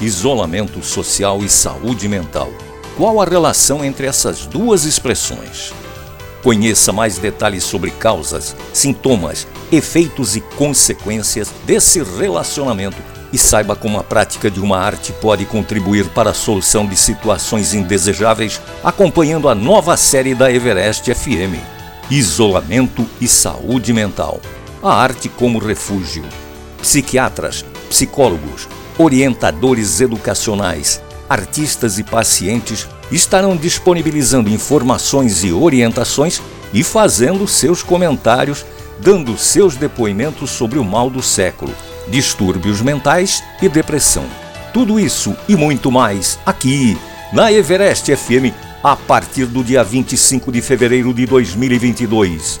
isolamento social e saúde mental. Qual a relação entre essas duas expressões? Conheça mais detalhes sobre causas, sintomas, efeitos e consequências desse relacionamento e saiba como a prática de uma arte pode contribuir para a solução de situações indesejáveis, acompanhando a nova série da Everest FM: Isolamento e Saúde Mental. A arte como refúgio. Psiquiatras, psicólogos, orientadores educacionais, artistas e pacientes estarão disponibilizando informações e orientações e fazendo seus comentários, dando seus depoimentos sobre o mal do século distúrbios mentais e depressão. Tudo isso e muito mais aqui na Everest FM a partir do dia 25 de fevereiro de 2022.